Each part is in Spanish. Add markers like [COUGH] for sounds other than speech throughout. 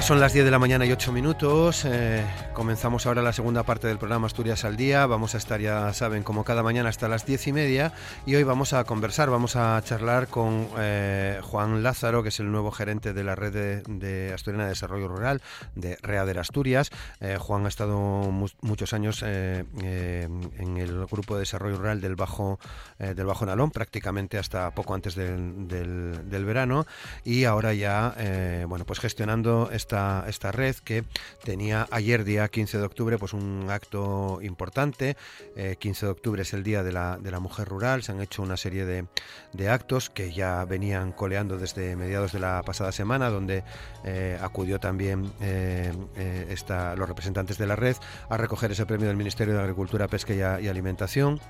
Ya son las 10 de la mañana y 8 minutos. Eh, comenzamos ahora la segunda parte del programa Asturias al Día. Vamos a estar, ya saben, como cada mañana hasta las 10 y media. Y hoy vamos a conversar, vamos a charlar con eh, Juan Lázaro, que es el nuevo gerente de la red de, Asturiana de Desarrollo Rural de Reader Asturias. Eh, Juan ha estado muchos años en el grupo de desarrollo rural del Bajo, del Bajo Nalón, prácticamente hasta poco antes del, del verano. Y ahora ya, bueno, pues gestionando esta, red que tenía ayer, día 15 de octubre, pues un acto importante. 15 eh, de octubre es el Día de la, de la Mujer Rural. Se han hecho una serie de, de, actos que ya venían coleando desde mediados de la pasada semana, donde eh, acudió también eh, esta, los representantes de la red a recoger ese premio del Ministerio de Agricultura, Pesca y Alimentación.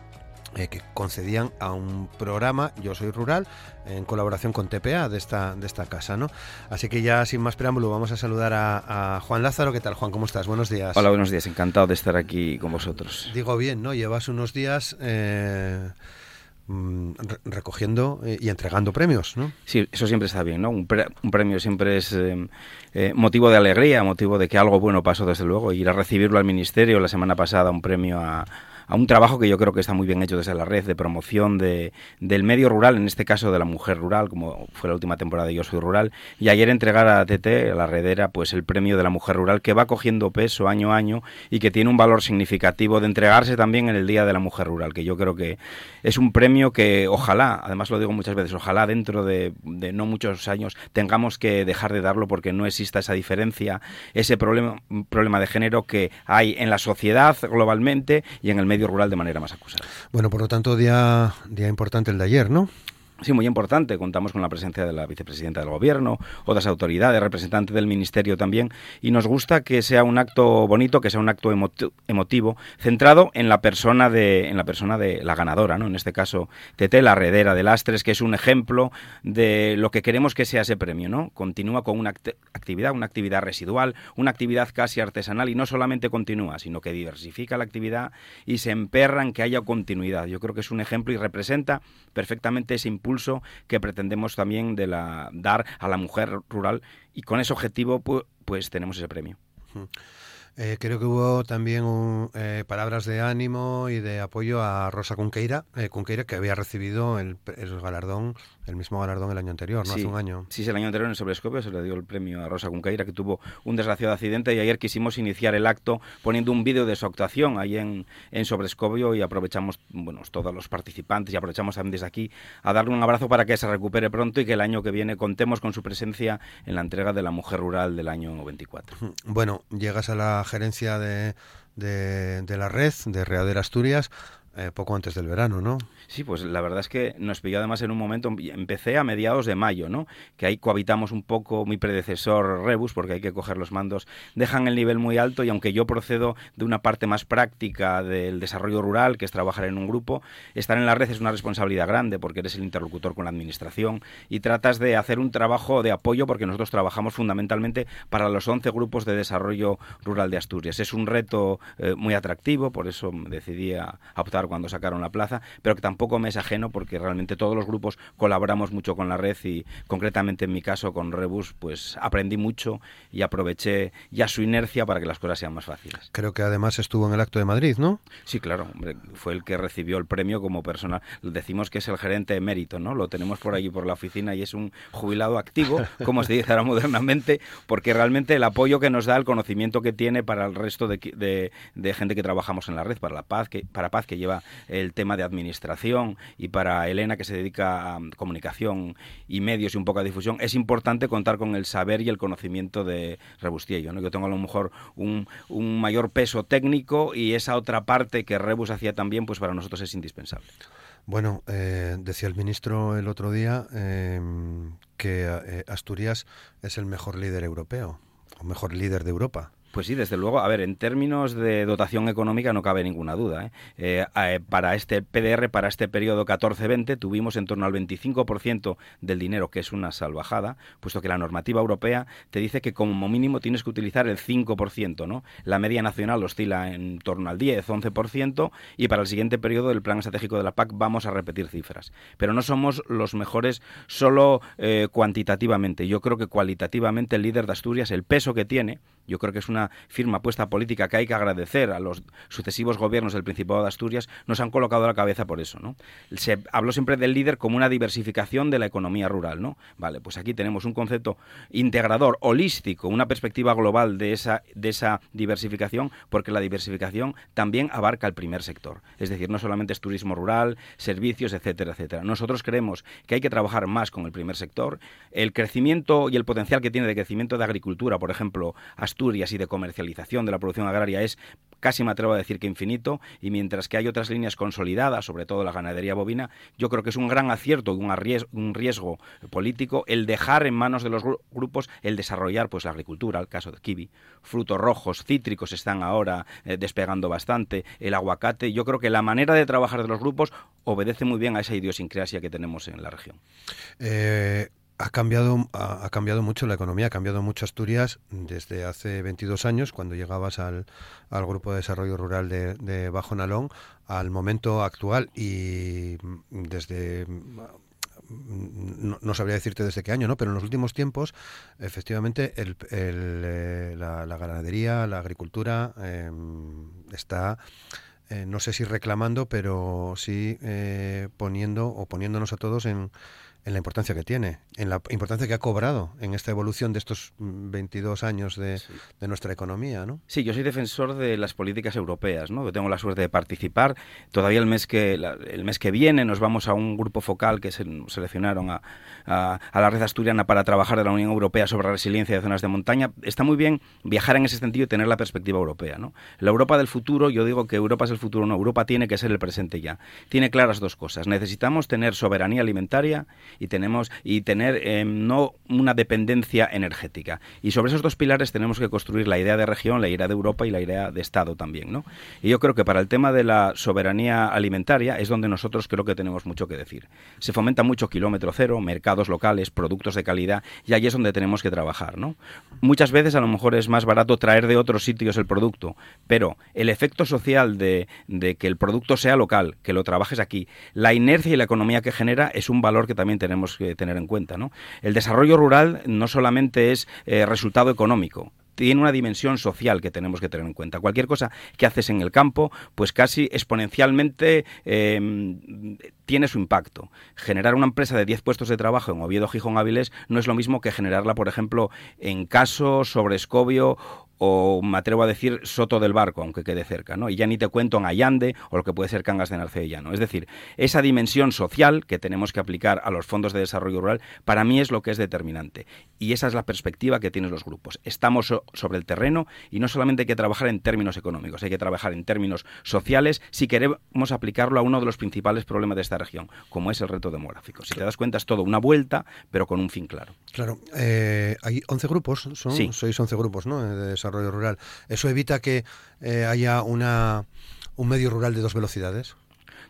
Eh, que concedían a un programa Yo Soy Rural en colaboración con TPA de esta, de esta casa. ¿no? Así que ya sin más preámbulo vamos a saludar a, Juan Lázaro. ¿Qué tal Juan? ¿Cómo estás? Buenos días. Hola, buenos días. Encantado de estar aquí con vosotros. Digo bien, ¿no? Llevas unos días... Eh, mm, recogiendo eh, y entregando premios, ¿no? Sí, eso siempre está bien, ¿no? Un, premio siempre es motivo de alegría, motivo de que algo bueno pasó, desde luego. Ir a recibirlo al ministerio la semana pasada, un premio a, a un trabajo que yo creo que está muy bien hecho desde la red de promoción de, del medio rural, en este caso de la mujer rural, como fue la última temporada de Yo Soy Rural, y ayer entregar a TT, la redera, pues el premio de la mujer rural que va cogiendo peso año a año y que tiene un valor significativo de entregarse también en el Día de la Mujer Rural, que yo creo que es un premio que ojalá, además lo digo muchas veces, ojalá dentro de, de no muchos años tengamos que dejar de darlo porque no exista esa diferencia, ese problema, problema de género que hay en la sociedad globalmente y en el medio rural de manera más acusada. Bueno, por lo tanto, día, día importante el de ayer, ¿no? Sí, muy importante. Contamos con la presencia de la vicepresidenta del Gobierno, otras autoridades, representantes del Ministerio también, y nos gusta que sea un acto bonito, que sea un acto emotivo, centrado en la persona de, en la persona de la ganadora, ¿no? En este caso, Tete, la heredera de Lastres, que es un ejemplo de lo que queremos que sea ese premio, ¿no? Continúa con una actividad, una actividad residual, una actividad casi artesanal, y no solamente continúa, sino que diversifica la actividad y se emperra en que haya continuidad. Yo creo que es un ejemplo y representa perfectamente ese impulso que pretendemos también de la, dar a la mujer rural y con ese objetivo pues, tenemos ese premio. Eh, creo que hubo también eh, palabras de ánimo y de apoyo a Rosa Cunqueira, eh, Cunqueira que había recibido el, el galardón el mismo galardón el año anterior, ¿no? Hace un año. Sí, el año anterior en el Sobrescopio se le dio el premio a Rosa Cunqueira, que tuvo un desgraciado accidente, y ayer quisimos iniciar el acto poniendo un vídeo de su actuación ahí en, en Sobrescopio y aprovechamos, bueno, todos los participantes y aprovechamos también desde aquí a darle un abrazo para que se recupere pronto y que el año que viene contemos con su presencia en la entrega de la Mujer Rural del año 24. Bueno, llegas a la gerencia de, de, de la red de Readera Asturias eh, poco antes del verano, ¿no? Sí, pues la verdad es que nos pilló además en un momento, empecé a mediados de mayo, ¿no? Que ahí cohabitamos un poco mi predecesor Rebus, porque hay que coger los mandos, dejan el nivel muy alto y aunque yo procedo de una parte más práctica del desarrollo rural, que es trabajar en un grupo, estar en la red es una responsabilidad grande porque eres el interlocutor con la administración y tratas de hacer un trabajo de apoyo porque nosotros trabajamos fundamentalmente para los 11 grupos de desarrollo rural de Asturias. Es un reto eh, muy atractivo, por eso decidí a optar cuando sacaron la plaza, pero que tampoco me es ajeno porque realmente todos los grupos colaboramos mucho con la red y concretamente en mi caso con Rebus pues aprendí mucho y aproveché ya su inercia para que las cosas sean más fáciles. Creo que además estuvo en el acto de Madrid, ¿no? Sí, claro, fue el que recibió el premio como persona. Decimos que es el gerente de mérito, ¿no? Lo tenemos por allí por la oficina y es un jubilado activo, [LAUGHS] como se dice ahora modernamente, porque realmente el apoyo que nos da, el conocimiento que tiene para el resto de, de, gente que trabajamos en la red, para la paz, que, para paz que lleva el tema de administración y para Elena que se dedica a comunicación y medios y un poco a difusión, es importante contar con el saber y el conocimiento de Rebustiello. ¿no? Yo tengo a lo mejor un, mayor peso técnico y esa otra parte que Rebus hacía también, pues para nosotros es indispensable. Bueno, eh, decía el ministro el otro día em, que eh, Asturias es el mejor líder europeo, o mejor líder de Europa. Pues sí, desde luego. A ver, en términos de dotación económica no cabe ninguna duda. ¿eh? Eh, eh, para este PDR, para este periodo 14-20, tuvimos en torno al 25% del dinero, que es una salvajada, puesto que la normativa europea te dice que como mínimo tienes que utilizar el 5%, ¿no? La media nacional oscila en torno al 10-11% y para el siguiente periodo del plan estratégico de la PAC vamos a repetir cifras. Pero no somos los mejores solo cuantitativamente. Yo creo que cualitativamente el líder de Asturias, el peso que tiene, yo creo que es una firma puesta política que hay que agradecer a los sucesivos gobiernos del Principado de Asturias, nos han colocado a la cabeza por eso, ¿no? Se habló siempre del líder como una diversificación de la economía rural, ¿no? Vale, pues aquí tenemos un concepto integrador, holístico, una perspectiva global de esa, de esa diversificación, porque la diversificación también abarca el primer sector. Es decir, no solamente es turismo rural, servicios, etcétera, etcétera. Nosotros creemos que hay que trabajar más con el primer sector. El crecimiento y el potencial que tiene de crecimiento de agricultura, por ejemplo, Asturias y de comercialización de la producción agraria es casi me atrevo a decir que infinito, y mientras que hay otras líneas consolidadas, sobre todo la ganadería bovina, yo creo que es un gran acierto y un un riesgo político el dejar en manos de los grupos el desarrollar pues la agricultura, el caso de kiwi, frutos rojos, cítricos están ahora eh, despegando bastante, el aguacate, yo creo que la manera de trabajar de los grupos obedece muy bien a esa idiosincrasia que tenemos en la región. Eh, ha cambiado, ha, cambiado mucho la economía, ha cambiado mucho Asturias desde hace 22 años, cuando llegabas al, al Grupo de Desarrollo Rural de, Bajo Nalón, al momento actual y desde no, sabría decirte desde qué año, ¿no? Pero en los últimos tiempos, efectivamente, el, eh, la, ganadería, la agricultura em, está, eh, no sé si reclamando, pero sí eh, poniendo o poniéndonos a todos en, en la importancia que tiene, en la importancia que ha cobrado en esta evolución de estos 22 años de, nuestra economía, ¿no? Sí, yo soy defensor de las políticas europeas, ¿no? Yo tengo la suerte de participar. Todavía el mes que el mes que viene nos vamos a un grupo focal que se seleccionaron a, a, la red asturiana para trabajar de la Unión Europea sobre la resiliencia de zonas de montaña. Está muy bien viajar en ese sentido y tener la perspectiva europea, ¿no? La Europa del futuro, yo digo que Europa es el futuro, no, Europa tiene que ser el presente ya. Tiene claras dos cosas. Necesitamos tener soberanía alimentaria y tenemos y tener em, no una dependencia energética. Y sobre esos dos pilares tenemos que construir la idea de región, la idea de Europa y la idea de Estado también, ¿no? Y yo creo que para el tema de la soberanía alimentaria es donde nosotros creo que tenemos mucho que decir. Se fomenta mucho kilómetro cero, mercados locales, productos de calidad y ahí es donde tenemos que trabajar, ¿no? Muchas veces a lo mejor es más barato traer de otros sitios el producto, pero el efecto social de, de que el producto sea local, que lo trabajes aquí, la inercia y la economía que genera es un valor que también tenemos que tener en cuenta. ¿no? El desarrollo rural no solamente es eh, resultado económico, tiene una dimensión social que tenemos que tener en cuenta. Cualquier cosa que haces en el campo, pues casi exponencialmente em, tiene su impacto. Generar una empresa de 10 puestos de trabajo en Oviedo, Gijón, Áviles no es lo mismo que generarla, por ejemplo, en Caso, sobre Escobio o me atrevo a decir Soto del Barco, aunque quede cerca, ¿no? Y ya ni te cuento en Allande o lo que puede ser Cangas de Narcea Es decir, esa dimensión social que tenemos que aplicar a los fondos de desarrollo rural, para mí es lo que es determinante. Y esa es la perspectiva que tienen los grupos. Estamos sobre el terreno y no solamente hay que trabajar en términos económicos, hay que trabajar en términos sociales si queremos aplicarlo a uno de los principales problemas de esta región, como es el reto demográfico. Si te das cuenta, es todo una vuelta, pero con un fin claro. Claro. Eh, hay 11 grupos, son, sois 11 grupos, ¿no? De rural. ¿Eso evita que eh, haya una, un medio rural de dos velocidades?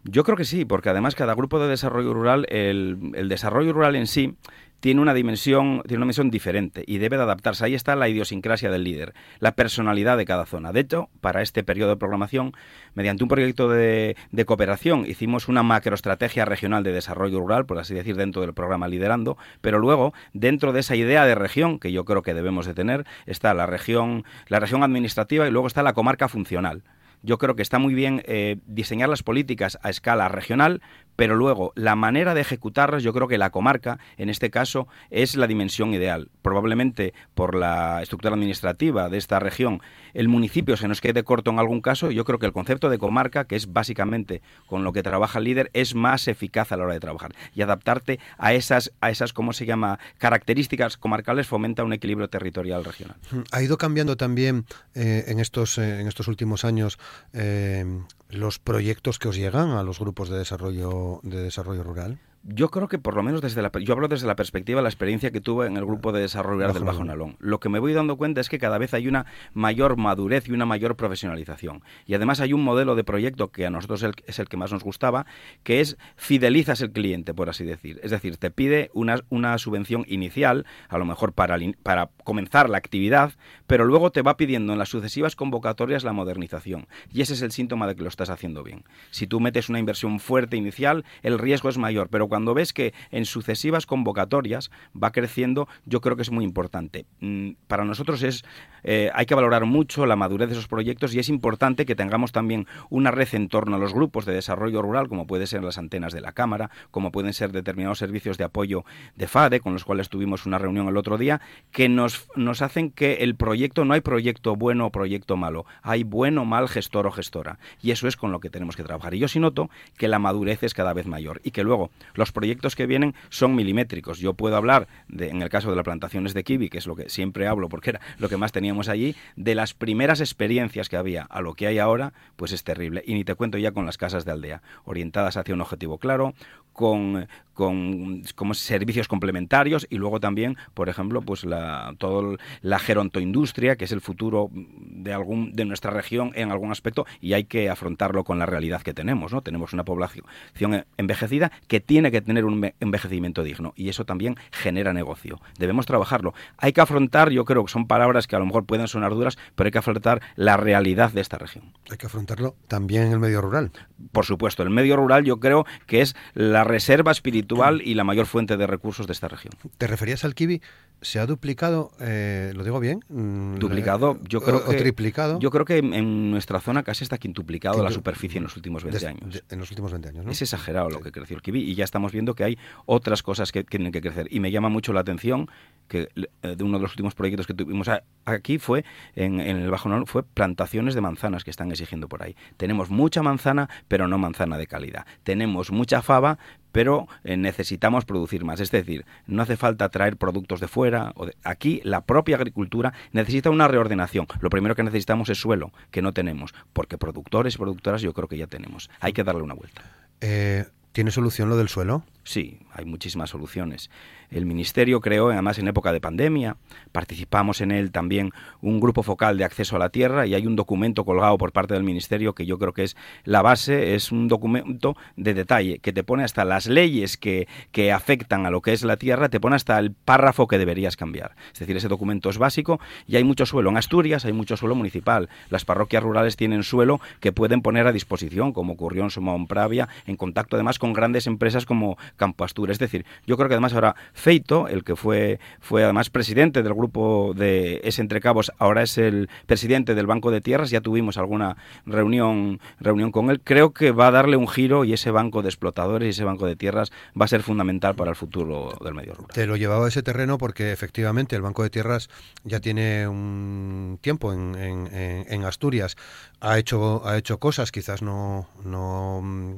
Yo creo que sí, porque además cada grupo de desarrollo rural, el, el desarrollo rural en sí tiene una dimensión, tiene una dimensión diferente y debe de adaptarse. Ahí está la idiosincrasia del líder, la personalidad de cada zona. De hecho, para este periodo de programación, mediante un proyecto de, de cooperación, hicimos una macroestrategia regional de desarrollo rural, por así decir, dentro del programa Liderando, pero luego, dentro de esa idea de región, que yo creo que debemos de tener, está la región, la región administrativa y luego está la comarca funcional yo creo que está muy bien eh, diseñar las políticas a escala regional, pero luego la manera de ejecutarlas, yo creo que la comarca, en este caso, es la dimensión ideal. Probablemente por la estructura administrativa de esta región, el municipio se nos quede corto en algún caso. Yo creo que el concepto de comarca, que es básicamente con lo que trabaja el líder, es más eficaz a la hora de trabajar. Y adaptarte a esas, a esas ¿cómo se llama?, características comarcales fomenta un equilibrio territorial regional. Ha ido cambiando también eh, en, estos, eh, en estos últimos años eh, los proyectos que os llegan a los grupos de desarrollo de desarrollo rural? Yo creo que por lo menos desde la yo hablo desde la perspectiva de la experiencia que tuve en el grupo de desarrollo del Bajo Nalón. Lo que me voy dando cuenta es que cada vez hay una mayor madurez y una mayor profesionalización. Y además hay un modelo de proyecto que a nosotros es el que más nos gustaba, que es fidelizas el cliente, por así decir. Es decir, te pide una, una subvención inicial, a lo mejor para, para comenzar la actividad, pero luego te va pidiendo en las sucesivas convocatorias la modernización. Y ese es el síntoma de que lo estás haciendo bien. Si tú metes una inversión fuerte inicial, el riesgo es mayor, pero cuando ves que en sucesivas convocatorias va creciendo, yo creo que es muy importante. Mm, para nosotros es eh, hay que valorar mucho la madurez de esos proyectos y es importante que tengamos también una red en torno a los grupos de desarrollo rural, como pueden ser las antenas de la Cámara, como pueden ser determinados servicios de apoyo de FADE, con los cuales tuvimos una reunión el otro día, que nos, nos hacen que el proyecto, no hay proyecto bueno o proyecto malo, hay bueno, mal gestor o gestora. Y eso es con lo que tenemos que trabajar. Y yo sí noto que la madurez es cada vez mayor y que luego los proyectos que vienen son milimétricos. Yo puedo hablar, en el caso de las plantaciones de kiwi, que es lo que siempre hablo porque era lo que más teníamos allí, de las primeras experiencias que había a lo que hay ahora, pues es terrible. Y ni te cuento ya con las casas de aldea, orientadas hacia un objetivo claro, con, con como servicios complementarios y luego también, por ejemplo, pues la todo la gerontoindustria, que es el futuro de algún de nuestra región en algún aspecto y hay que afrontarlo con la realidad que tenemos, ¿no? Tenemos una población envejecida que tiene que tener un envejecimiento digno y eso también genera negocio. Debemos trabajarlo. Hay que afrontar, yo creo que son palabras que a lo mejor pueden sonar duras, pero hay que afrontar la realidad de esta región. Hay que afrontarlo también en el medio rural. Por supuesto, el medio rural yo creo que es la reserva espiritual y la mayor fuente de recursos de esta región. ¿Te referías al kiwi? ¿Se ha duplicado, eh, lo digo bien? Mm, duplicado, yo creo que... triplicado. Yo creo que en nuestra zona casi está quintuplicado la superficie en los últimos 20 años. en los últimos 20 años, ¿no? Es exagerado lo que creció el kiwi y ya estamos viendo que hay otras cosas que tienen que crecer. Y me llama mucho la atención que eh, de uno de los últimos proyectos que tuvimos aquí fue, en, el Bajo Norte, fue plantaciones de manzanas que están exigiendo por ahí. Tenemos mucha manzana, pero no manzana de calidad. Tenemos mucha fava, pero eh, necesitamos producir más. Es decir, no hace falta traer productos de fuera. O Aquí la propia agricultura necesita una reordenación. Lo primero que necesitamos es suelo, que no tenemos, porque productores y productoras yo creo que ya tenemos. Hay que darle una vuelta. Eh, ¿Tiene solución lo del suelo? Sí, hay muchísimas soluciones. El Ministerio creó, además en época de pandemia, participamos en él también un grupo focal de acceso a la tierra y hay un documento colgado por parte del Ministerio que yo creo que es la base, es un documento de detalle que te pone hasta las leyes que, que afectan a lo que es la tierra, te pone hasta el párrafo que deberías cambiar. Es decir, ese documento es básico y hay mucho suelo. En Asturias hay mucho suelo municipal. Las parroquias rurales tienen suelo que pueden poner a disposición, como ocurrió en Somón Pravia, en contacto además con grandes empresas como Campo Astur. Es decir, yo creo que además ahora Feito, el que fue, fue además presidente del grupo de ese Entrecabos, ahora es el presidente del Banco de Tierras, ya tuvimos alguna reunión, reunión con él, creo que va a darle un giro y ese banco de explotadores y ese banco de tierras va a ser fundamental para el futuro del medio rural. Te lo llevaba a ese terreno porque efectivamente el Banco de Tierras ya tiene un tiempo en, en, Asturias, ha hecho, ha hecho cosas, quizás no, no mm,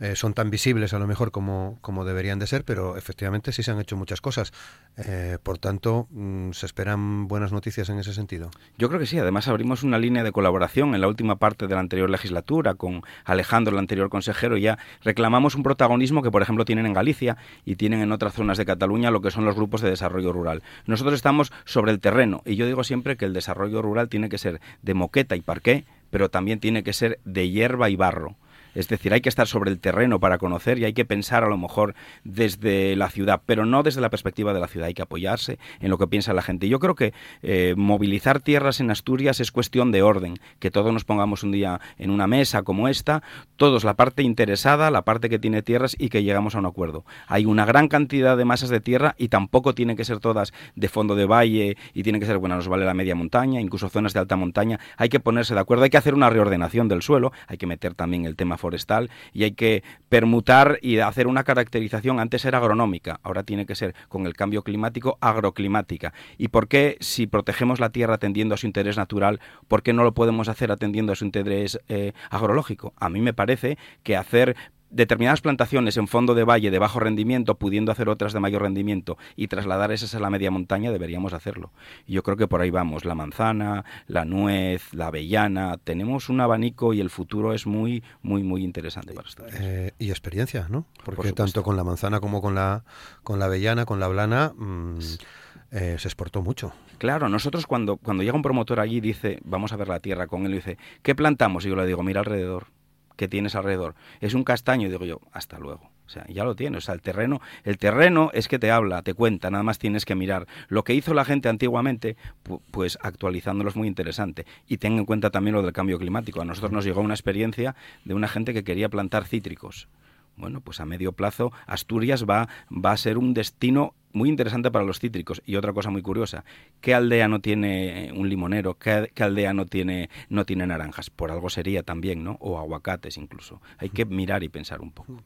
eh, son tan visibles a lo mejor como deberían de ser, pero efectivamente sí se han hecho muchas cosas. Eh, por tanto, mm, ¿se esperan buenas noticias en ese sentido? Yo creo que sí. Además, abrimos una línea de colaboración en la última parte de la anterior legislatura con Alejandro, el anterior consejero, y ya reclamamos un protagonismo que, por ejemplo, tienen en Galicia y tienen en otras zonas de Cataluña lo que son los grupos de desarrollo rural. Nosotros estamos sobre el terreno y yo digo siempre que el desarrollo rural tiene que ser de moqueta y parqué, pero también tiene que ser de hierba y barro. Es decir, hay que estar sobre el terreno para conocer y hay que pensar a lo mejor desde la ciudad, pero no desde la perspectiva de la ciudad. Hay que apoyarse en lo que piensa la gente. Yo creo que eh, movilizar tierras en Asturias es cuestión de orden, que todos nos pongamos un día en una mesa como esta, todos la parte interesada, la parte que tiene tierras y que llegamos a un acuerdo. Hay una gran cantidad de masas de tierra y tampoco tienen que ser todas de fondo de valle y tienen que ser, bueno, nos vale la media montaña, incluso zonas de alta montaña. Hay que ponerse de acuerdo, hay que hacer una reordenación del suelo, hay que meter también el tema forestal y hay que permutar y hacer una caracterización. Antes era agronómica, ahora tiene que ser con el cambio climático agroclimática. ¿Y por qué si protegemos la tierra atendiendo a su interés natural, por qué no lo podemos hacer atendiendo a su interés eh, agrológico? A mí me parece que hacer determinadas plantaciones en fondo de valle de bajo rendimiento, pudiendo hacer otras de mayor rendimiento y trasladar esas a la media montaña, deberíamos hacerlo. Y yo creo que por ahí vamos, la manzana, la nuez, la avellana, tenemos un abanico y el futuro es muy, muy, muy interesante para esto. Eh, y experiencia, ¿no? Porque tanto con la manzana como con la, con la avellana, con la blana... Mm, eh, se exportó mucho. Claro, nosotros cuando, cuando llega un promotor allí y dice, vamos a ver la tierra con él, y dice, ¿qué plantamos? Y yo le digo, mira alrededor, ¿qué tienes alrededor? Es un castaño, digo yo, hasta luego. O sea, ya lo tienes. O sea, el terreno, el terreno es que te habla, te cuenta, nada más tienes que mirar. Lo que hizo la gente antiguamente, pues actualizándolo es muy interesante. Y ten en cuenta también lo del cambio climático. A nosotros nos llegó una experiencia de una gente que quería plantar cítricos. Bueno, pues a medio plazo Asturias va, va a ser un destino muy interesante para los cítricos. Y otra cosa muy curiosa, ¿qué aldea no tiene un limonero? ¿Qué, aldea no tiene, no tiene naranjas? Por algo sería también, ¿no? O aguacates incluso. Hay que mirar y pensar un poco.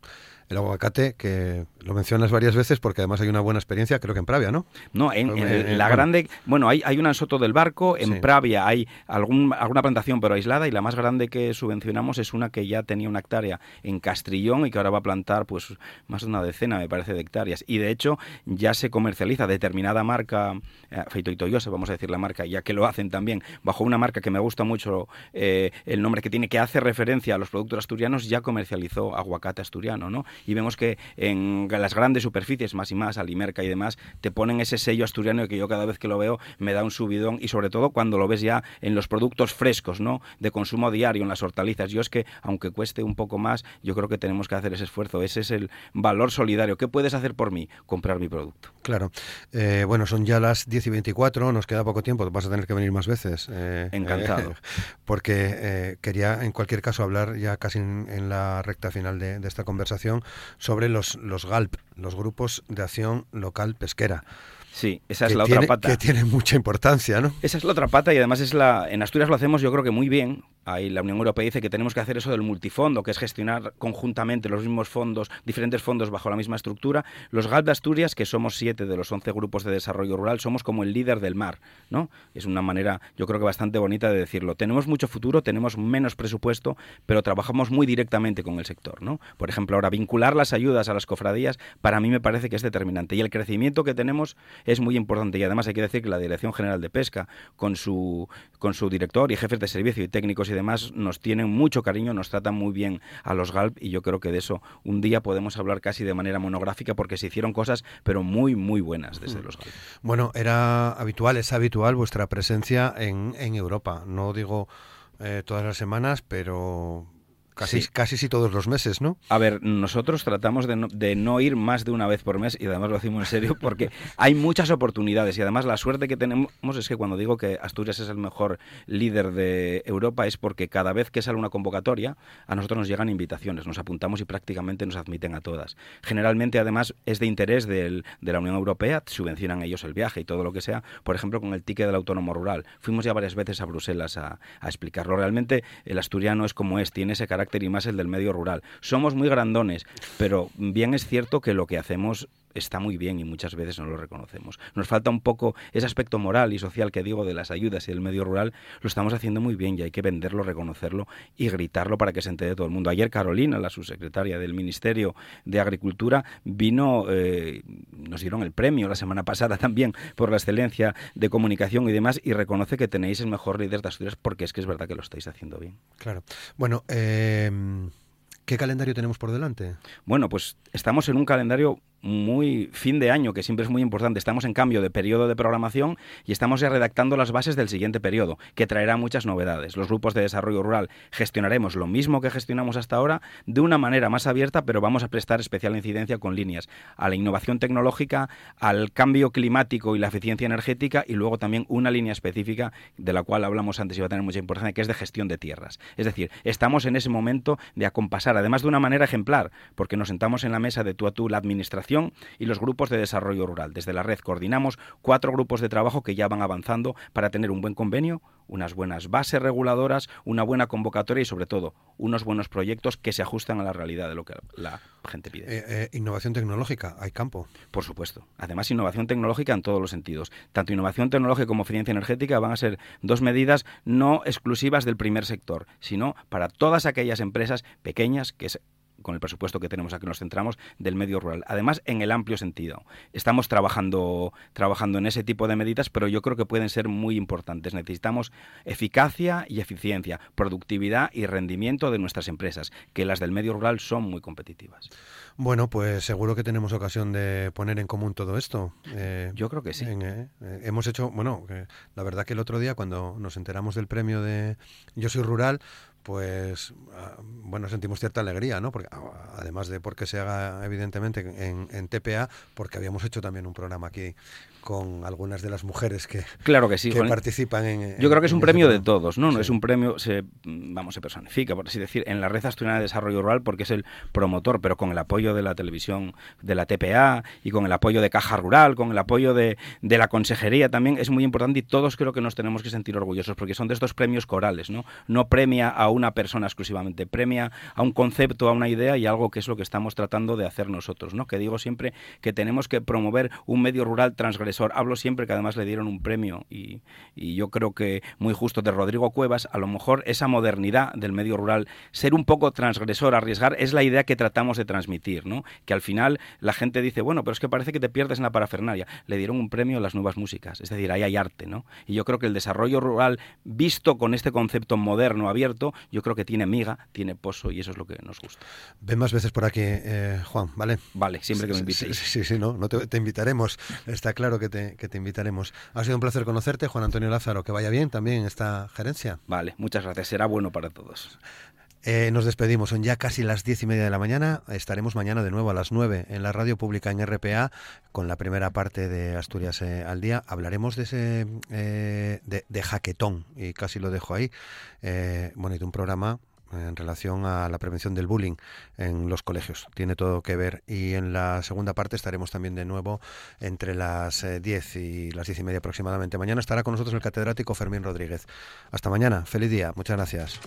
El aguacate, que lo mencionas varias veces porque además hay una buena experiencia, creo que en Pravia, ¿no? No, en, la grande, bueno, hay, hay una en Soto del Barco, en Pravia hay algún, alguna plantación pero aislada y la más grande que subvencionamos es una que ya tenía una hectárea en Castrillón y que ahora va a plantar pues más de una decena, me parece, de hectáreas. Y de hecho ya se comercializa determinada marca, eh, Feito y Toyose, vamos a decir la marca, ya que lo hacen también, bajo una marca que me gusta mucho eh, el nombre que tiene, que hace referencia a los productos asturianos, ya comercializó aguacate asturiano, ¿no? Y vemos que en las grandes superficies, más y más, Alimerca y demás, te ponen ese sello asturiano que yo cada vez que lo veo me da un subidón y sobre todo cuando lo ves ya en los productos frescos, ¿no? De consumo diario, en las hortalizas. Yo es que, aunque cueste un poco más, yo creo que tenemos que hacer ese esfuerzo. Ese es el valor solidario. ¿Qué puedes hacer por mí? Comprar mi producto. Claro. Eh, bueno, son ya las 10 y 24, nos queda poco tiempo, vas a tener que venir más veces. Eh, Encantado. [LAUGHS] porque quería, en cualquier caso, hablar ya casi en, la recta final de, de esta conversación sobre los, los GALP, los grupos de acción local pesquera. Sí, esa es la otra pata. Que tiene mucha importancia, ¿no? Esa es la otra pata y además es la. En Asturias lo hacemos yo creo que muy bien, Ahí la Unión Europea dice que tenemos que hacer eso del multifondo, que es gestionar conjuntamente los mismos fondos, diferentes fondos bajo la misma estructura. Los GALP de Asturias, que somos siete de los once grupos de desarrollo rural, somos como el líder del mar, ¿no? Es una manera, yo creo que bastante bonita de decirlo. Tenemos mucho futuro, tenemos menos presupuesto, pero trabajamos muy directamente con el sector, ¿no? Por ejemplo, ahora vincular las ayudas a las cofradías, para mí me parece que es determinante. Y el crecimiento que tenemos es muy importante. Y además hay que decir que la Dirección General de Pesca, con su, con su director y jefes de servicio y técnicos y demás nos tienen mucho cariño, nos tratan muy bien a los GALP y yo creo que de eso un día podemos hablar casi de manera monográfica porque se hicieron cosas pero muy muy buenas desde los GALP. Bueno, era habitual, es habitual vuestra presencia en, en Europa, no digo eh, todas las semanas, pero Casi, sí. casi sí todos los meses, ¿no? A ver, nosotros tratamos de no, de no, ir más de una vez por mes y además lo decimos en serio porque [LAUGHS] hay muchas oportunidades y además la suerte que tenemos es que cuando digo que Asturias es el mejor líder de Europa es porque cada vez que sale una convocatoria a nosotros nos llegan invitaciones, nos apuntamos y prácticamente nos admiten a todas. Generalmente además es de interés del, de la Unión Europea, subvencionan ellos el viaje y todo lo que sea, por ejemplo con el ticket del autónomo rural. Fuimos ya varias veces a Bruselas a, a explicarlo. Realmente el asturiano es como es, tiene ese carácter y más el del medio rural. Somos muy grandones, pero bien es cierto que lo que hacemos está muy bien y muchas veces no lo reconocemos. Nos falta un poco ese aspecto moral y social que digo de las ayudas y del medio rural, lo estamos haciendo muy bien y hay que venderlo, reconocerlo y gritarlo para que se entere todo el mundo. Ayer Carolina, la subsecretaria del Ministerio de Agricultura, vino, eh, nos dieron el premio la semana pasada también por la excelencia de comunicación y demás y reconoce que tenéis el mejor líder de Asturias porque es que es verdad que lo estáis haciendo bien. Claro. Bueno, eh, ¿qué calendario tenemos por delante? Bueno, pues estamos en un calendario muy fin de año, que siempre es muy importante. Estamos en cambio de periodo de programación y estamos ya redactando las bases del siguiente periodo, que traerá muchas novedades. Los grupos de desarrollo rural gestionaremos lo mismo que gestionamos hasta ahora, de una manera más abierta, pero vamos a prestar especial incidencia con líneas a la innovación tecnológica, al cambio climático y la eficiencia energética, y luego también una línea específica de la cual hablamos antes y va a tener mucha importancia, que es de gestión de tierras. Es decir, estamos en ese momento de acompasar, además de una manera ejemplar, porque nos sentamos en la mesa de tú a tú la administración, y los grupos de desarrollo rural. Desde la red coordinamos cuatro grupos de trabajo que ya van avanzando para tener un buen convenio, unas buenas bases reguladoras, una buena convocatoria y sobre todo unos buenos proyectos que se ajustan a la realidad de lo que la gente pide. Eh, eh, innovación tecnológica, hay campo. Por supuesto. Además, innovación tecnológica en todos los sentidos. Tanto innovación tecnológica como eficiencia energética van a ser dos medidas no exclusivas del primer sector, sino para todas aquellas empresas pequeñas que con el presupuesto que tenemos aquí nos centramos, del medio rural. Además, en el amplio sentido. Estamos trabajando, trabajando en ese tipo de medidas, pero yo creo que pueden ser muy importantes. Necesitamos eficacia y eficiencia, productividad y rendimiento de nuestras empresas, que las del medio rural son muy competitivas. Bueno, pues seguro que tenemos ocasión de poner en común todo esto. Eh, yo creo que sí. Eh, eh, hemos hecho, bueno, la verdad que el otro día cuando nos enteramos del premio de Yo soy rural, pues ah, bueno, sentimos cierta alegría, ¿no? Porque ah, además de porque se haga evidentemente en, en, TPA, porque habíamos hecho también un programa aquí con algunas de las mujeres que, claro que, sí, participan en, Yo creo que es un premio de todos, ¿no? No es un premio, se, vamos, se personifica, por así decir, en la Red Asturiana de Desarrollo Rural porque es el promotor, pero con el apoyo de la televisión, de la TPA y con el apoyo de Caja Rural, con el apoyo de, de la Consejería también, es muy importante y todos creo que nos tenemos que sentir orgullosos porque son de estos premios corales, ¿no? No premia a una persona exclusivamente, premia a un concepto, a una idea y algo que es lo que estamos tratando de hacer nosotros, ¿no? Que digo siempre que tenemos que promover un medio rural transgresor Hablo siempre que además le dieron un premio y, yo creo que muy justo de Rodrigo Cuevas. A lo mejor esa modernidad del medio rural, ser un poco transgresor, arriesgar, es la idea que tratamos de transmitir, ¿no? Que al final la gente dice, bueno, pero es que parece que te pierdes en la parafernalia. Le dieron un premio a las nuevas músicas, es decir, ahí hay arte, ¿no? Y yo creo que el desarrollo rural, visto con este concepto moderno, abierto, yo creo que tiene miga, tiene pozo y eso es lo que nos gusta. Ven más veces por aquí, eh, Juan, ¿vale? Vale, siempre que me invitéis. Sí, sí, sí, no, no te, te invitaremos. Está claro que que te, invitaremos. Ha sido un placer conocerte, Juan Antonio Lázaro. Que vaya bien también esta gerencia. Vale, muchas gracias. Será bueno para todos. Eh, nos despedimos, son ya casi las diez y media de la mañana. Estaremos mañana de nuevo a las nueve en la radio pública en RPA con la primera parte de Asturias eh, al día. Hablaremos de ese eh, de, jaquetón y casi lo dejo ahí. bueno, de un programa en relación a la prevención del bullying en los colegios. Tiene todo que ver. Y en la segunda parte estaremos también de nuevo entre las 10 eh, y las 10 y media aproximadamente. Mañana estará con nosotros el catedrático Fermín Rodríguez. Hasta mañana. Feliz día. Muchas gracias.